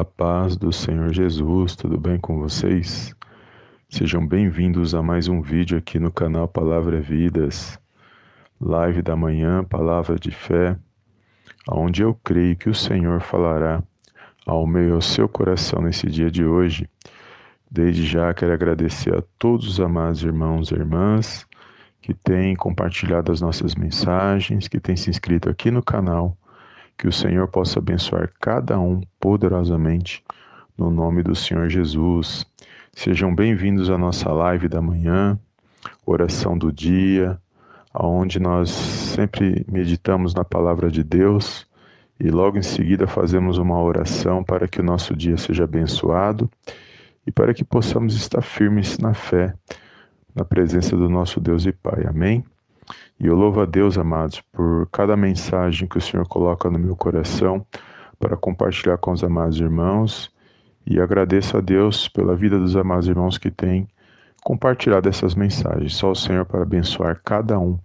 A paz do Senhor Jesus, tudo bem com vocês? Sejam bem-vindos a mais um vídeo aqui no canal Palavra Vidas, live da manhã, palavra de fé, onde eu creio que o Senhor falará ao meio ao seu coração nesse dia de hoje. Desde já quero agradecer a todos os amados irmãos e irmãs que têm compartilhado as nossas mensagens, que têm se inscrito aqui no canal que o Senhor possa abençoar cada um poderosamente no nome do Senhor Jesus. Sejam bem-vindos à nossa live da manhã, oração do dia, aonde nós sempre meditamos na palavra de Deus e logo em seguida fazemos uma oração para que o nosso dia seja abençoado e para que possamos estar firmes na fé, na presença do nosso Deus e Pai. Amém? E eu louvo a Deus, amados, por cada mensagem que o Senhor coloca no meu coração para compartilhar com os amados irmãos. E agradeço a Deus pela vida dos amados irmãos que têm compartilhado essas mensagens. Só o Senhor para abençoar cada um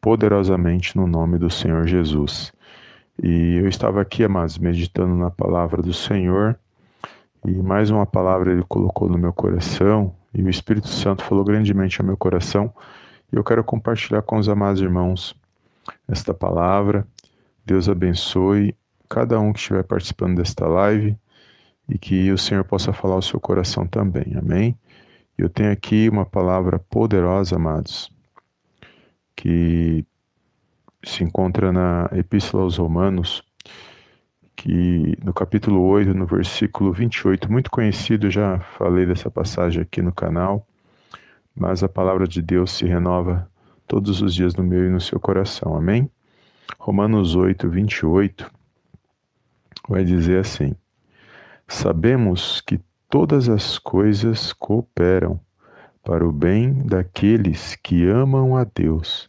poderosamente no nome do Senhor Jesus. E eu estava aqui, amados, meditando na palavra do Senhor. E mais uma palavra ele colocou no meu coração, e o Espírito Santo falou grandemente ao meu coração e eu quero compartilhar com os amados irmãos esta palavra. Deus abençoe cada um que estiver participando desta live e que o Senhor possa falar ao seu coração também. Amém? Eu tenho aqui uma palavra poderosa, amados, que se encontra na Epístola aos Romanos, que no capítulo 8, no versículo 28, muito conhecido, já falei dessa passagem aqui no canal mas a palavra de Deus se renova todos os dias no meu e no seu coração. Amém? Romanos 8, 28 vai dizer assim: Sabemos que todas as coisas cooperam para o bem daqueles que amam a Deus,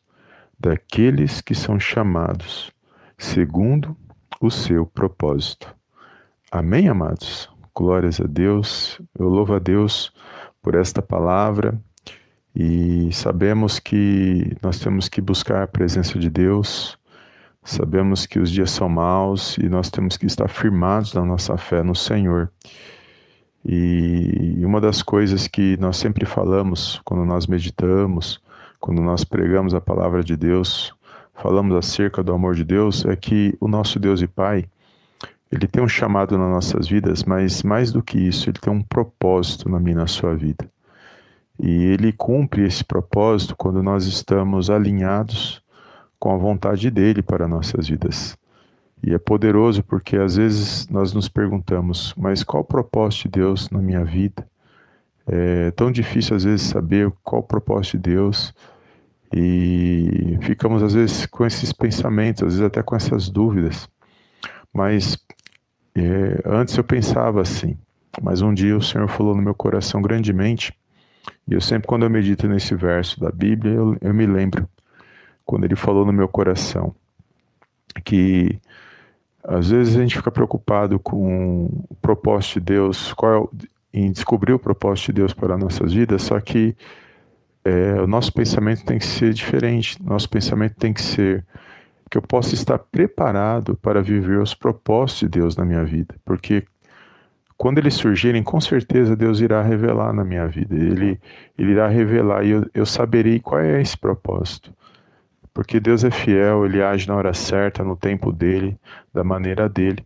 daqueles que são chamados segundo o seu propósito. Amém, amados? Glórias a Deus. Eu louvo a Deus por esta palavra e sabemos que nós temos que buscar a presença de Deus, sabemos que os dias são maus e nós temos que estar firmados na nossa fé no Senhor. E uma das coisas que nós sempre falamos quando nós meditamos, quando nós pregamos a palavra de Deus, falamos acerca do amor de Deus, é que o nosso Deus e Pai, ele tem um chamado nas nossas vidas, mas mais do que isso, ele tem um propósito na minha e na sua vida. E ele cumpre esse propósito quando nós estamos alinhados com a vontade dele para nossas vidas. E é poderoso porque às vezes nós nos perguntamos, mas qual o propósito de Deus na minha vida? É tão difícil às vezes saber qual o propósito de Deus e ficamos às vezes com esses pensamentos, às vezes até com essas dúvidas. Mas é, antes eu pensava assim, mas um dia o Senhor falou no meu coração grandemente e eu sempre, quando eu medito nesse verso da Bíblia, eu, eu me lembro quando ele falou no meu coração que às vezes a gente fica preocupado com o propósito de Deus, qual é, em descobrir o propósito de Deus para nossas vidas, só que é, o nosso pensamento tem que ser diferente, nosso pensamento tem que ser que eu possa estar preparado para viver os propósitos de Deus na minha vida, porque quando eles surgirem, com certeza Deus irá revelar na minha vida. Ele, ele irá revelar e eu, eu saberei qual é esse propósito. Porque Deus é fiel, ele age na hora certa, no tempo dele, da maneira dele.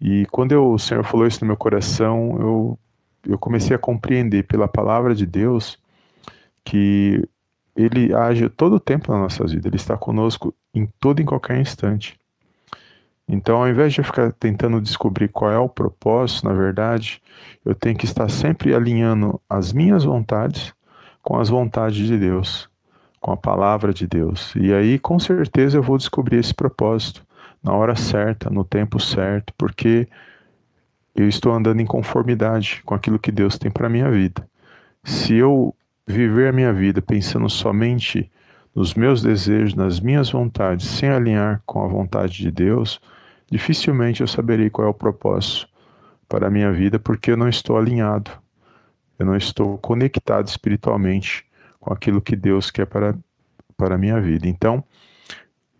E quando eu, o Senhor falou isso no meu coração, eu, eu comecei a compreender pela palavra de Deus que ele age todo o tempo na nossa vida, ele está conosco em todo e em qualquer instante. Então, ao invés de ficar tentando descobrir qual é o propósito, na verdade, eu tenho que estar sempre alinhando as minhas vontades com as vontades de Deus, com a palavra de Deus. E aí, com certeza, eu vou descobrir esse propósito na hora certa, no tempo certo, porque eu estou andando em conformidade com aquilo que Deus tem para minha vida. Se eu viver a minha vida pensando somente nos meus desejos, nas minhas vontades, sem alinhar com a vontade de Deus, dificilmente eu saberei qual é o propósito para a minha vida, porque eu não estou alinhado, eu não estou conectado espiritualmente com aquilo que Deus quer para, para a minha vida. Então,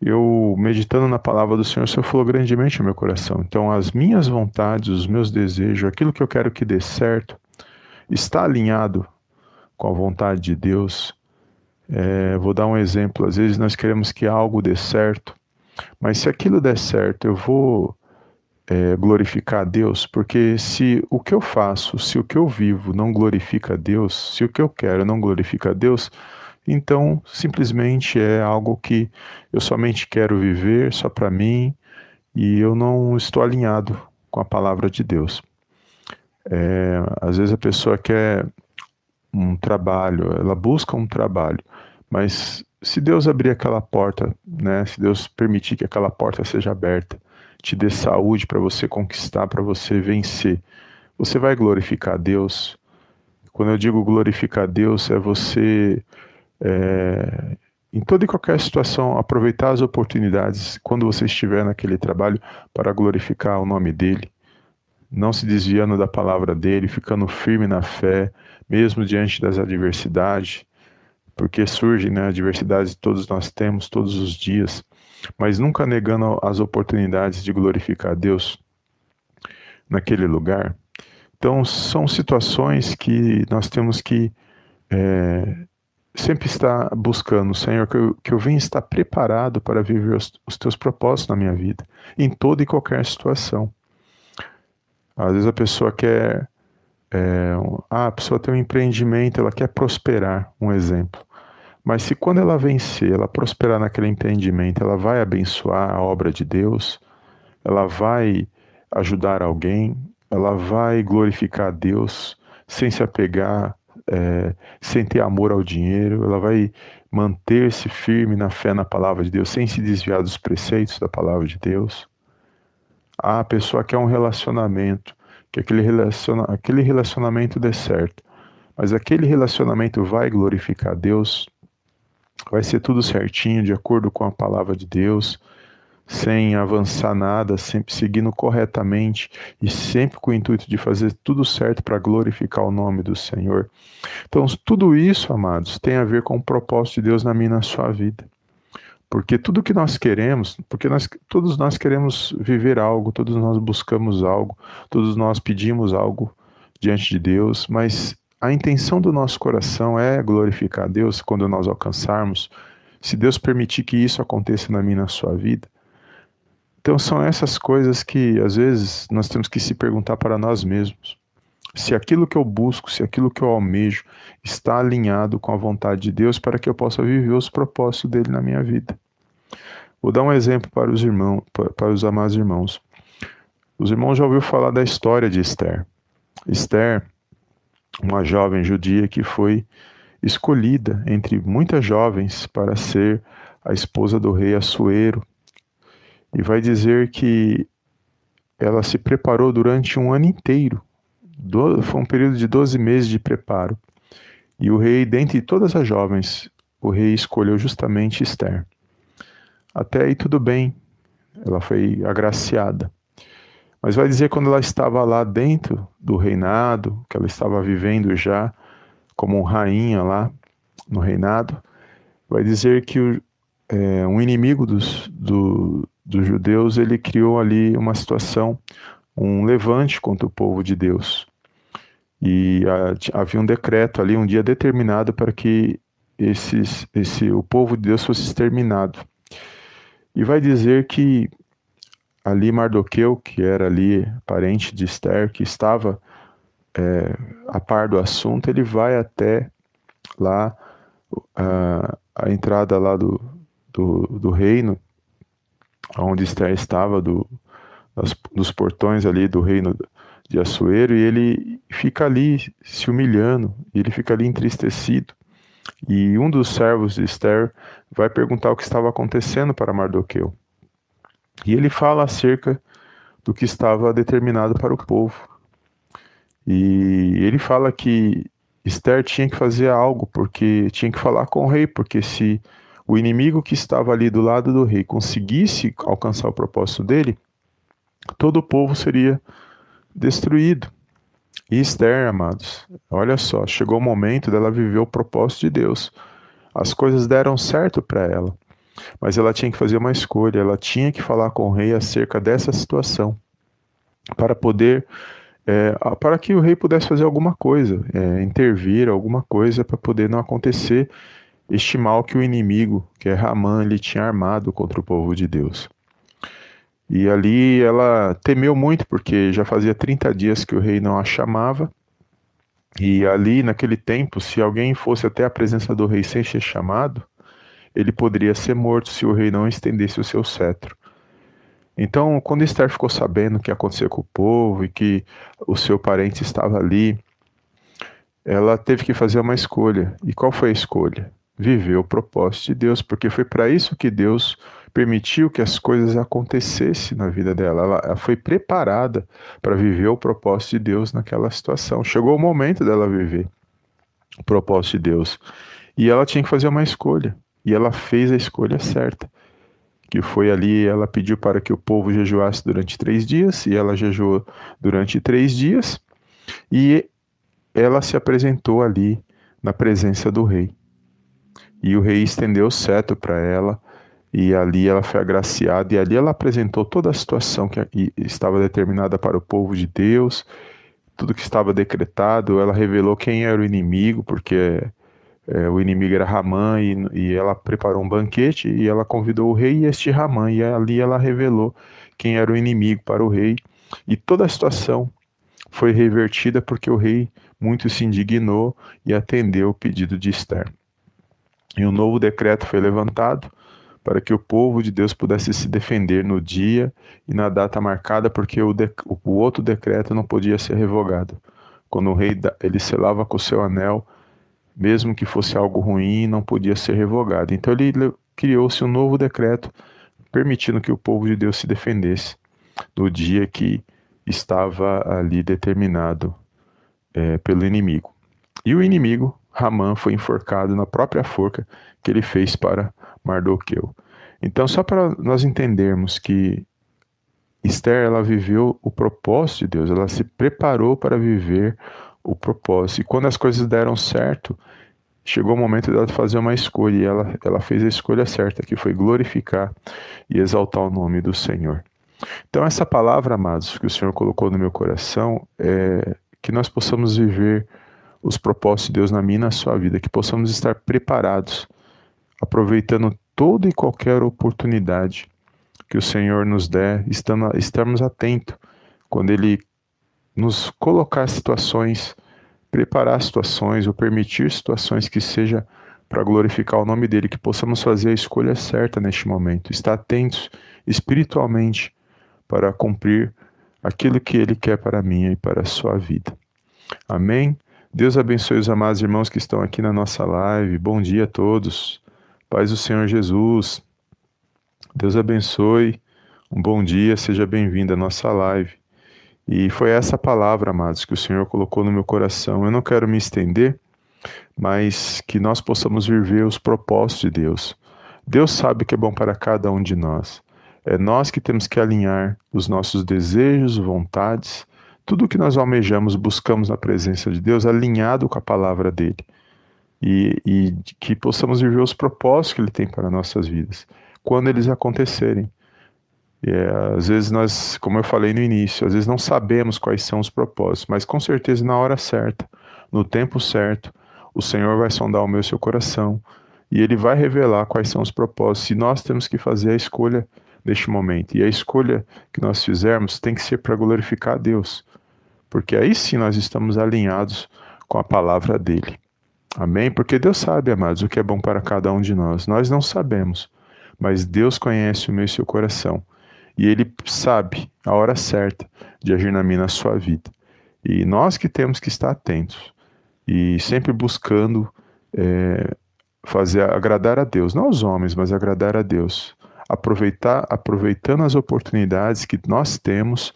eu meditando na palavra do Senhor, o Senhor falou grandemente ao meu coração. Então, as minhas vontades, os meus desejos, aquilo que eu quero que dê certo, está alinhado com a vontade de Deus. É, vou dar um exemplo. Às vezes nós queremos que algo dê certo, mas se aquilo der certo, eu vou é, glorificar a Deus, porque se o que eu faço, se o que eu vivo não glorifica a Deus, se o que eu quero não glorifica a Deus, então simplesmente é algo que eu somente quero viver só para mim e eu não estou alinhado com a palavra de Deus. É, às vezes a pessoa quer um trabalho, ela busca um trabalho, mas se Deus abrir aquela porta, né, se Deus permitir que aquela porta seja aberta, te dê saúde para você conquistar, para você vencer, você vai glorificar Deus. Quando eu digo glorificar Deus, é você, é, em toda e qualquer situação, aproveitar as oportunidades quando você estiver naquele trabalho para glorificar o nome dEle, não se desviando da palavra dEle, ficando firme na fé, mesmo diante das adversidades, porque surgem né, adversidades que todos nós temos todos os dias mas nunca negando as oportunidades de glorificar a Deus naquele lugar. Então, são situações que nós temos que é, sempre estar buscando, Senhor, que eu, que eu venha estar preparado para viver os, os teus propósitos na minha vida, em toda e qualquer situação. Às vezes a pessoa quer. É, ah, a pessoa tem um empreendimento, ela quer prosperar, um exemplo. Mas se quando ela vencer, ela prosperar naquele empreendimento, ela vai abençoar a obra de Deus, ela vai ajudar alguém, ela vai glorificar a Deus sem se apegar, é, sem ter amor ao dinheiro, ela vai manter-se firme na fé na palavra de Deus, sem se desviar dos preceitos da palavra de Deus. Ah, a pessoa quer um relacionamento, que aquele, relaciona, aquele relacionamento dê certo, mas aquele relacionamento vai glorificar Deus, Vai ser tudo certinho, de acordo com a palavra de Deus, sem avançar nada, sempre seguindo corretamente e sempre com o intuito de fazer tudo certo para glorificar o nome do Senhor. Então, tudo isso, amados, tem a ver com o propósito de Deus na minha e na sua vida. Porque tudo que nós queremos, porque nós, todos nós queremos viver algo, todos nós buscamos algo, todos nós pedimos algo diante de Deus, mas a intenção do nosso coração é glorificar a Deus quando nós alcançarmos, se Deus permitir que isso aconteça na minha na sua vida. Então são essas coisas que às vezes nós temos que se perguntar para nós mesmos. Se aquilo que eu busco, se aquilo que eu almejo está alinhado com a vontade de Deus para que eu possa viver os propósitos dele na minha vida. Vou dar um exemplo para os irmãos, para os amados irmãos. Os irmãos já ouviram falar da história de Esther. Esther, uma jovem judia que foi escolhida entre muitas jovens para ser a esposa do rei Assuero. E vai dizer que ela se preparou durante um ano inteiro. Foi um período de 12 meses de preparo. E o rei, dentre todas as jovens, o rei escolheu justamente Esther. Até aí tudo bem, ela foi agraciada. Mas vai dizer quando ela estava lá dentro do reinado, que ela estava vivendo já como rainha lá no reinado, vai dizer que o, é, um inimigo dos, do, dos judeus ele criou ali uma situação, um levante contra o povo de Deus. E a, havia um decreto ali, um dia determinado para que esses, esse, o povo de Deus fosse exterminado. E vai dizer que ali Mardoqueu, que era ali parente de Esther, que estava é, a par do assunto, ele vai até lá a, a entrada lá do, do, do, reino, onde Esther estava, do, das, dos portões ali do reino de Assuero, e ele fica ali se humilhando, ele fica ali entristecido. E um dos servos de Esther vai perguntar o que estava acontecendo para Mardoqueu. E ele fala acerca do que estava determinado para o povo. E ele fala que Esther tinha que fazer algo, porque tinha que falar com o rei, porque se o inimigo que estava ali do lado do rei conseguisse alcançar o propósito dele, todo o povo seria destruído. E Esther, amados, olha só, chegou o momento dela viver o propósito de Deus. As coisas deram certo para ela. mas ela tinha que fazer uma escolha, ela tinha que falar com o rei acerca dessa situação, para poder, é, para que o rei pudesse fazer alguma coisa, é, intervir alguma coisa para poder não acontecer este mal que o inimigo, que é Ramã, ele tinha armado contra o povo de Deus. E ali ela temeu muito, porque já fazia 30 dias que o rei não a chamava. E ali, naquele tempo, se alguém fosse até a presença do rei sem ser chamado, ele poderia ser morto se o rei não estendesse o seu cetro. Então, quando Esther ficou sabendo o que aconteceu com o povo e que o seu parente estava ali, ela teve que fazer uma escolha. E qual foi a escolha? Viver o propósito de Deus, porque foi para isso que Deus permitiu que as coisas acontecessem na vida dela. Ela, ela foi preparada para viver o propósito de Deus naquela situação. Chegou o momento dela viver o propósito de Deus. E ela tinha que fazer uma escolha. E ela fez a escolha certa. Que foi ali, ela pediu para que o povo jejuasse durante três dias, e ela jejuou durante três dias, e ela se apresentou ali na presença do rei. E o rei estendeu o cetro para ela, e ali ela foi agraciada, e ali ela apresentou toda a situação que estava determinada para o povo de Deus, tudo que estava decretado, ela revelou quem era o inimigo, porque é, o inimigo era Ramã e, e, ela preparou um banquete e ela convidou o rei e este Ramã. E ali ela revelou quem era o inimigo para o rei. E toda a situação foi revertida porque o rei muito se indignou e atendeu o pedido de Esther. E um novo decreto foi levantado para que o povo de Deus pudesse se defender no dia e na data marcada, porque o, de, o outro decreto não podia ser revogado. Quando o rei ele selava com o seu anel mesmo que fosse algo ruim, não podia ser revogado. Então ele criou-se um novo decreto permitindo que o povo de Deus se defendesse no dia que estava ali determinado é, pelo inimigo. E o inimigo, Ramã, foi enforcado na própria forca que ele fez para Mardoqueu. Então, só para nós entendermos que Esther ela viveu o propósito de Deus, ela se preparou para viver o propósito. E quando as coisas deram certo, chegou o momento dela fazer uma escolha e ela, ela fez a escolha certa, que foi glorificar e exaltar o nome do Senhor. Então, essa palavra, amados, que o Senhor colocou no meu coração, é que nós possamos viver os propósitos de Deus na minha e na sua vida, que possamos estar preparados, aproveitando toda e qualquer oportunidade que o Senhor nos der, estando, estarmos atentos quando Ele nos colocar situações, preparar situações ou permitir situações que seja para glorificar o nome dele, que possamos fazer a escolha certa neste momento, estar atentos espiritualmente para cumprir aquilo que ele quer para mim e para a sua vida. Amém? Deus abençoe os amados irmãos que estão aqui na nossa live. Bom dia a todos. Paz do Senhor Jesus. Deus abençoe. Um bom dia, seja bem-vindo à nossa live. E foi essa palavra, amados, que o Senhor colocou no meu coração. Eu não quero me estender, mas que nós possamos viver os propósitos de Deus. Deus sabe que é bom para cada um de nós. É nós que temos que alinhar os nossos desejos, vontades, tudo o que nós almejamos, buscamos na presença de Deus, alinhado com a palavra dele. E, e que possamos viver os propósitos que ele tem para nossas vidas, quando eles acontecerem. É, às vezes nós, como eu falei no início, às vezes não sabemos quais são os propósitos, mas com certeza na hora certa, no tempo certo, o Senhor vai sondar o meu e seu coração e ele vai revelar quais são os propósitos. E nós temos que fazer a escolha neste momento. E a escolha que nós fizermos tem que ser para glorificar a Deus, porque aí sim nós estamos alinhados com a palavra dele. Amém? Porque Deus sabe, amados, o que é bom para cada um de nós. Nós não sabemos, mas Deus conhece o meu e seu coração e ele sabe a hora certa de agir na minha na sua vida. E nós que temos que estar atentos e sempre buscando é, fazer agradar a Deus, não os homens, mas agradar a Deus. Aproveitar, aproveitando as oportunidades que nós temos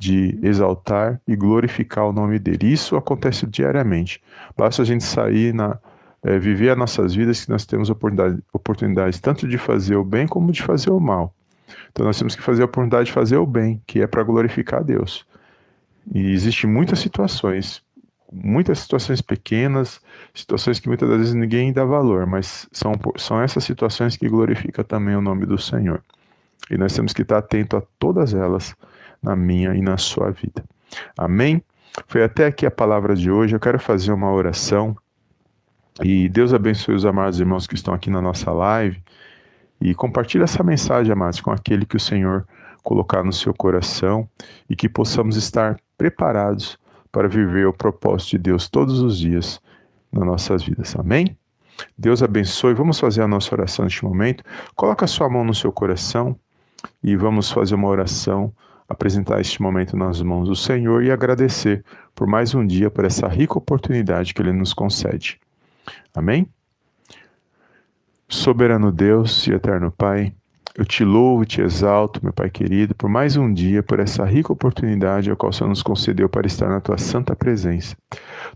de exaltar e glorificar o nome dele. Isso acontece diariamente. Basta a gente sair na é, viver as nossas vidas que nós temos oportunidade, oportunidades tanto de fazer o bem como de fazer o mal. Então nós temos que fazer a oportunidade de fazer o bem, que é para glorificar a Deus. E existem muitas situações muitas situações pequenas, situações que muitas das vezes ninguém dá valor, mas são, são essas situações que glorificam também o nome do Senhor. E nós temos que estar atento a todas elas na minha e na sua vida. Amém? Foi até aqui a palavra de hoje. Eu quero fazer uma oração. E Deus abençoe os amados irmãos que estão aqui na nossa live. E compartilhe essa mensagem, amados, com aquele que o Senhor colocar no seu coração e que possamos estar preparados para viver o propósito de Deus todos os dias nas nossas vidas. Amém? Deus abençoe. Vamos fazer a nossa oração neste momento. Coloca a sua mão no seu coração e vamos fazer uma oração, apresentar este momento nas mãos do Senhor e agradecer por mais um dia, por essa rica oportunidade que Ele nos concede. Amém? Soberano Deus e eterno Pai, eu te louvo te exalto, meu Pai querido, por mais um dia, por essa rica oportunidade a qual o Senhor nos concedeu para estar na tua santa presença.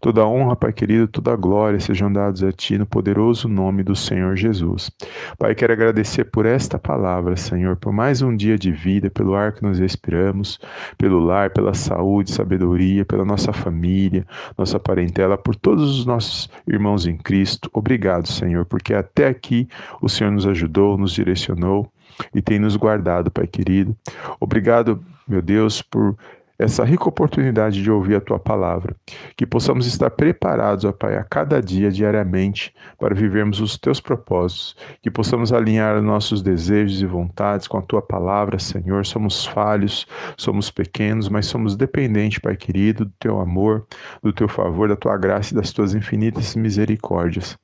Toda honra, Pai querido, toda glória sejam dados a ti no poderoso nome do Senhor Jesus. Pai, quero agradecer por esta palavra, Senhor, por mais um dia de vida, pelo ar que nos respiramos, pelo lar, pela saúde, sabedoria, pela nossa família, nossa parentela, por todos os nossos irmãos em Cristo. Obrigado, Senhor, porque até aqui o Senhor nos ajudou, nos direcionou e tem nos guardado, Pai querido. Obrigado, meu Deus, por essa rica oportunidade de ouvir a tua palavra. Que possamos estar preparados, ó Pai, a cada dia, diariamente, para vivermos os teus propósitos. Que possamos alinhar nossos desejos e vontades com a tua palavra, Senhor. Somos falhos, somos pequenos, mas somos dependentes, Pai querido, do teu amor, do teu favor, da tua graça e das tuas infinitas misericórdias.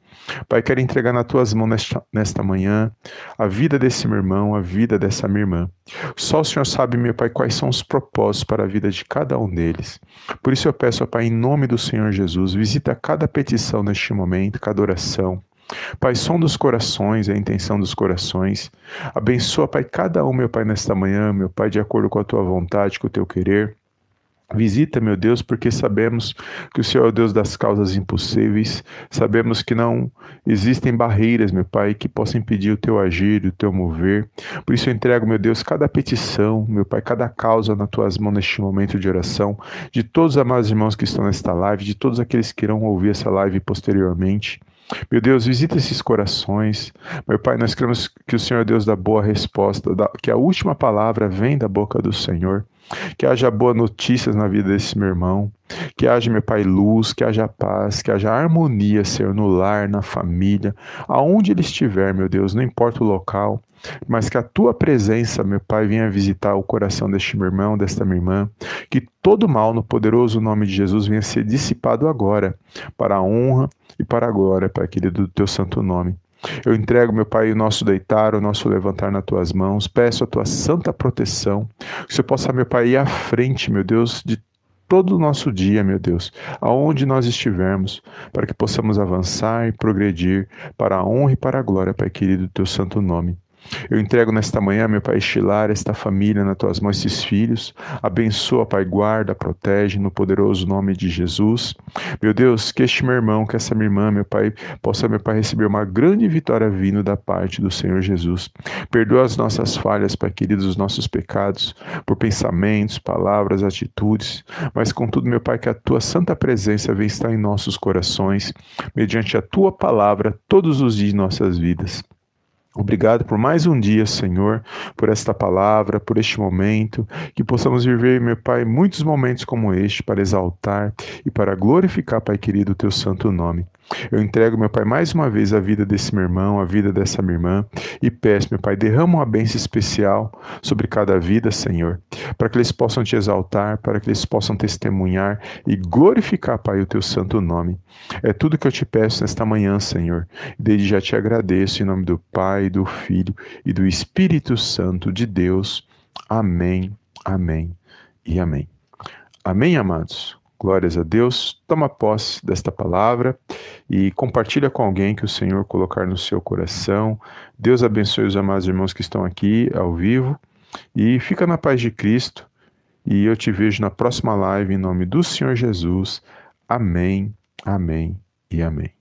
Pai, quero entregar nas tuas mãos nesta, nesta manhã a vida desse meu irmão, a vida dessa minha irmã. Só o Senhor sabe, meu Pai, quais são os propósitos para a vida de cada um deles. Por isso eu peço, Pai, em nome do Senhor Jesus, visita cada petição neste momento, cada oração. Pai, som dos corações, a intenção dos corações. Abençoa, Pai, cada um, meu Pai, nesta manhã, meu Pai, de acordo com a tua vontade, com o teu querer. Visita, meu Deus, porque sabemos que o Senhor é o Deus das causas impossíveis, sabemos que não existem barreiras, meu Pai, que possam impedir o teu agir, o teu mover. Por isso eu entrego, meu Deus, cada petição, meu Pai, cada causa nas tuas mãos neste momento de oração, de todos os amados irmãos que estão nesta live, de todos aqueles que irão ouvir essa live posteriormente. Meu Deus, visita esses corações. Meu Pai, nós queremos que o Senhor é Deus dá boa resposta, que a última palavra vem da boca do Senhor. Que haja boas notícias na vida desse meu irmão. Que haja, meu Pai, luz, que haja paz, que haja harmonia, Senhor, no lar, na família, aonde ele estiver, meu Deus, não importa o local, mas que a tua presença, meu Pai, venha visitar o coração deste meu irmão, desta minha irmã, que todo mal, no poderoso nome de Jesus, venha ser dissipado agora, para a honra e para a glória, Pai querido, do teu santo nome. Eu entrego, meu Pai, o nosso deitar, o nosso levantar nas tuas mãos. Peço a tua santa proteção. Que o Senhor possa, meu Pai, ir à frente, meu Deus, de todo o nosso dia, meu Deus, aonde nós estivermos, para que possamos avançar e progredir para a honra e para a glória, Pai querido, do teu santo nome. Eu entrego nesta manhã, meu Pai, estilar esta família nas tuas mãos, esses filhos. Abençoa, Pai, guarda, protege no poderoso nome de Jesus. Meu Deus, que este meu irmão, que essa minha irmã, meu Pai, possa, meu Pai, receber uma grande vitória vindo da parte do Senhor Jesus. Perdoa as nossas falhas, Pai querido, os nossos pecados, por pensamentos, palavras, atitudes, mas contudo, meu Pai, que a tua santa presença venha estar em nossos corações, mediante a tua palavra, todos os dias de nossas vidas. Obrigado por mais um dia, Senhor, por esta palavra, por este momento, que possamos viver, meu Pai, muitos momentos como este para exaltar e para glorificar, Pai querido, o teu santo nome. Eu entrego, meu Pai, mais uma vez a vida desse meu irmão, a vida dessa minha irmã, e peço, meu Pai, derrama uma bênção especial sobre cada vida, Senhor, para que eles possam te exaltar, para que eles possam testemunhar e glorificar, Pai, o teu santo nome. É tudo que eu te peço nesta manhã, Senhor, desde já te agradeço em nome do Pai, do Filho e do Espírito Santo de Deus. Amém, amém e amém. Amém, amados? Glórias a Deus. Toma posse desta palavra e compartilha com alguém que o Senhor colocar no seu coração. Deus abençoe os amados irmãos que estão aqui ao vivo e fica na paz de Cristo. E eu te vejo na próxima live em nome do Senhor Jesus. Amém, amém e amém.